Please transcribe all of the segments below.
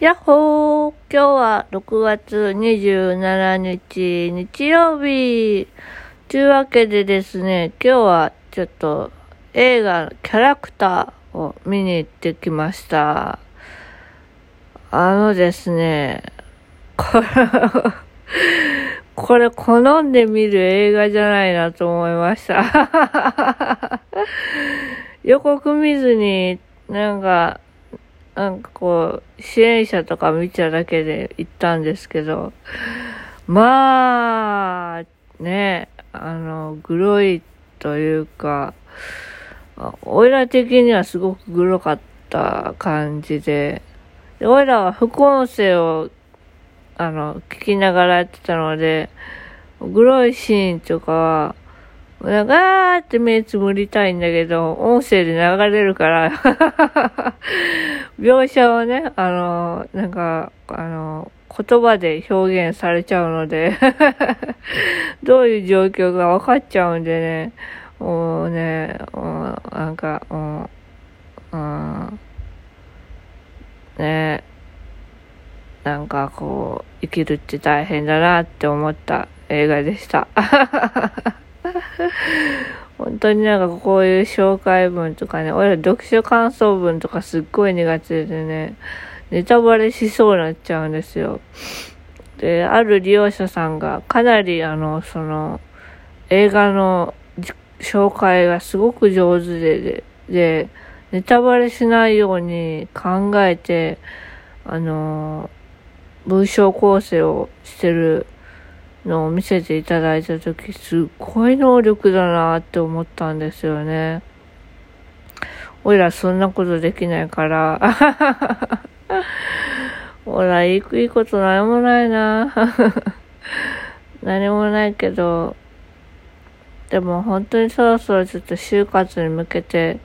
やっほー今日は6月27日日曜日というわけでですね、今日はちょっと映画キャラクターを見に行ってきました。あのですね、これこれ好んで見る映画じゃないなと思いました。予告見ずになんかなんかこう、支援者とか見ただけで行ったんですけど、まあ、ね、あの、グロいというか、おいら的にはすごくグロかった感じで、で、おいらは副音声を、あの、聞きながらやってたので、グロいシーンとかは、なんか、ーって目つむりたいんだけど、音声で流れるから。描写をね、あの、なんか、あの、言葉で表現されちゃうので。どういう状況が分かっちゃうんでね、もうね、もうなんか、もう、うん、ね、なんかこう、生きるって大変だなって思った映画でした。本当になんかこういう紹介文とかね、俺読書感想文とかすっごい苦手でね、ネタバレしそうになっちゃうんですよ。で、ある利用者さんがかなりあの、その、映画の紹介がすごく上手で、で、でネタバレしないように考えて、あの、文章構成をしてるのを見せていただいたとき、すっごい能力だなって思ったんですよね。おいらそんなことできないから。ほら、いいいいこと何もないな。何もないけど、でも本当にそろそろちょっと就活に向けて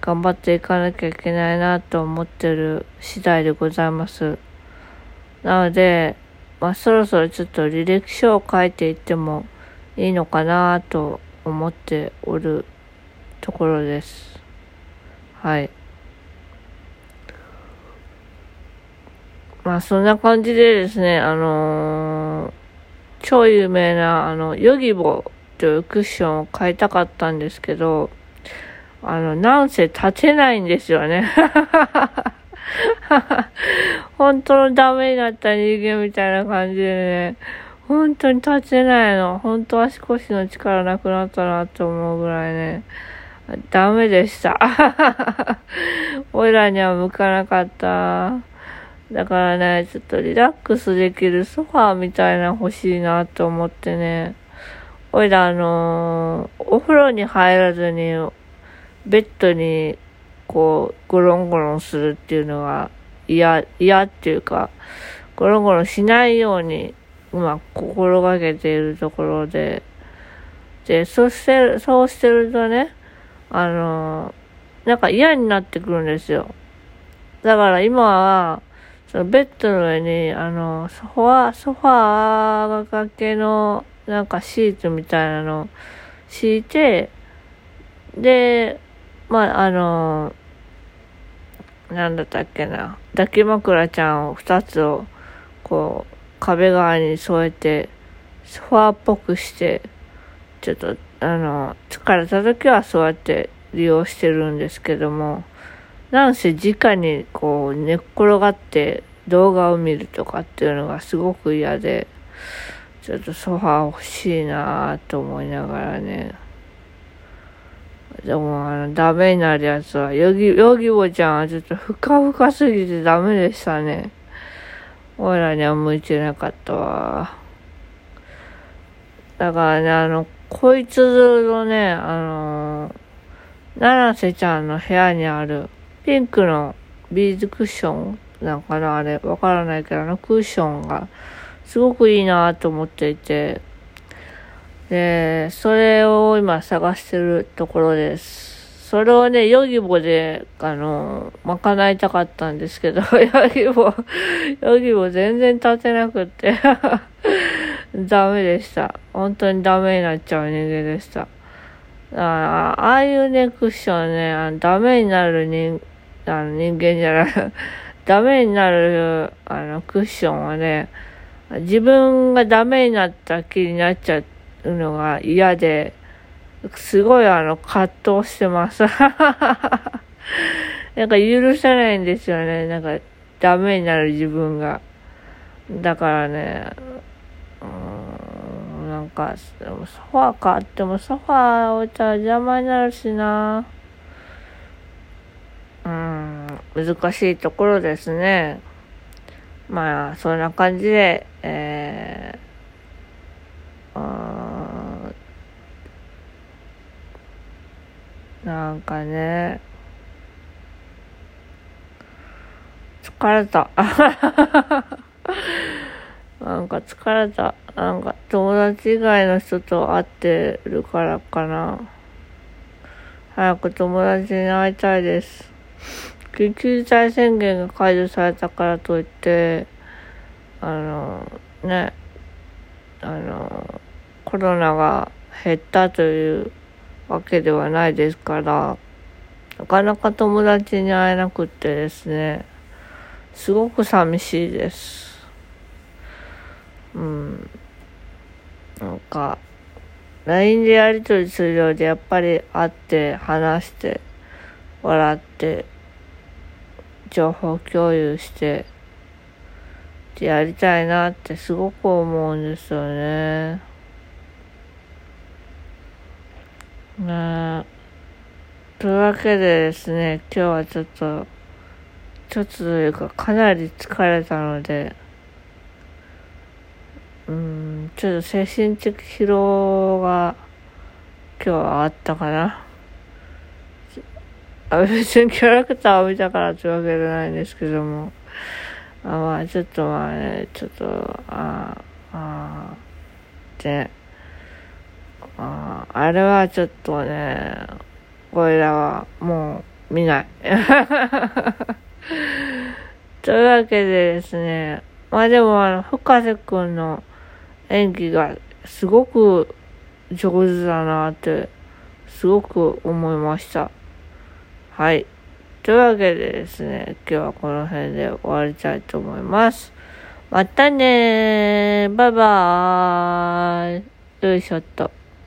頑張っていかなきゃいけないなと思ってる次第でございます。なので、まあ、そろそろちょっと履歴書を書いていってもいいのかなと思っておるところです。はい。まあそんな感じでですね、あのー、超有名なあの、ヨギボというクッションを買いたかったんですけど、あの、なんせ立てないんですよね。本当のダメになった人間みたいな感じでね、本当に立てないの。本当足腰の力なくなったなって思うぐらいね、ダメでした。おいらには向かなかった。だからね、ちょっとリラックスできるソファーみたいな欲しいなと思ってね、おいらあのー、お風呂に入らずに、ベッドにこう、ゴロンゴロンするっていうのが嫌、嫌っていうか、ゴロンゴロンしないように、まく心がけているところで、で、そして、そうしてるとね、あの、なんか嫌になってくるんですよ。だから今は、そのベッドの上に、あの、ソファー、ソファー掛けの、なんかシーツみたいなの敷いて、で、まあ、あの、なんだったっけな、抱き枕ちゃんを二つを、こう、壁側に添えて、ソファーっぽくして、ちょっと、あの、疲れた時はそうやって利用してるんですけども、なんせ直にこう寝っ転がって動画を見るとかっていうのがすごく嫌で、ちょっとソファー欲しいなぁと思いながらね、でも、あの、ダメになるやつは、ヨギ、ヨギボちゃんはちょっとふかふかすぎてダメでしたね。俺らには向いてなかったわ。だからね、あの、こいつのね、あの七瀬ちゃんの部屋にある、ピンクのビーズクッションなんかなあれ、わからないけど、あのクッションが、すごくいいなと思っていて、で、それを今探してるところです。それをね、ヨギボで、あの、賄いたかったんですけど、ヨギボ、ヨギボ全然立てなくって ダメでした。本当にダメになっちゃう人間でした。あああいうね、クッションね、あのダメになる人、あの人間じゃない、ダメになる、あの、クッションはね、自分がダメになった気になっちゃうのが嫌で、すごいあの、葛藤してます。なんか許せないんですよね。なんか、ダメになる自分が。だからね、うん、なんか、ソファー買ってもソファー置いたら邪魔になるしな。うん、難しいところですね。まあ、そんな感じで、えー、なんかね、疲れた。なんか疲れた。なんか友達以外の人と会ってるからかな。早く友達に会いたいです。緊急事態宣言が解除されたからといって、あの、ね、あの、コロナが減ったというわけではないですから、なかなか友達に会えなくってですね、すごく寂しいです。うん。なんか、LINE でやりとりするようでやっぱり会って話して笑って情報共有してやりたいなってすごく思うんですよね。ねというわけでですね、今日はちょっとちょっとというかかなり疲れたので、うん、ちょっと精神的疲労が今日はあったかな。あ別にキャラクターを見たからというわけじゃないんですけども、あまあちょっとまあね、ちょっと、ああ、で、ああれはちょっとね、これらはもう見ない。というわけでですね、まあでもあの、深瀬くんの演技がすごく上手だなって、すごく思いました。はい。というわけでですね、今日はこの辺で終わりたいと思います。またねーバイバーイよいしょっと。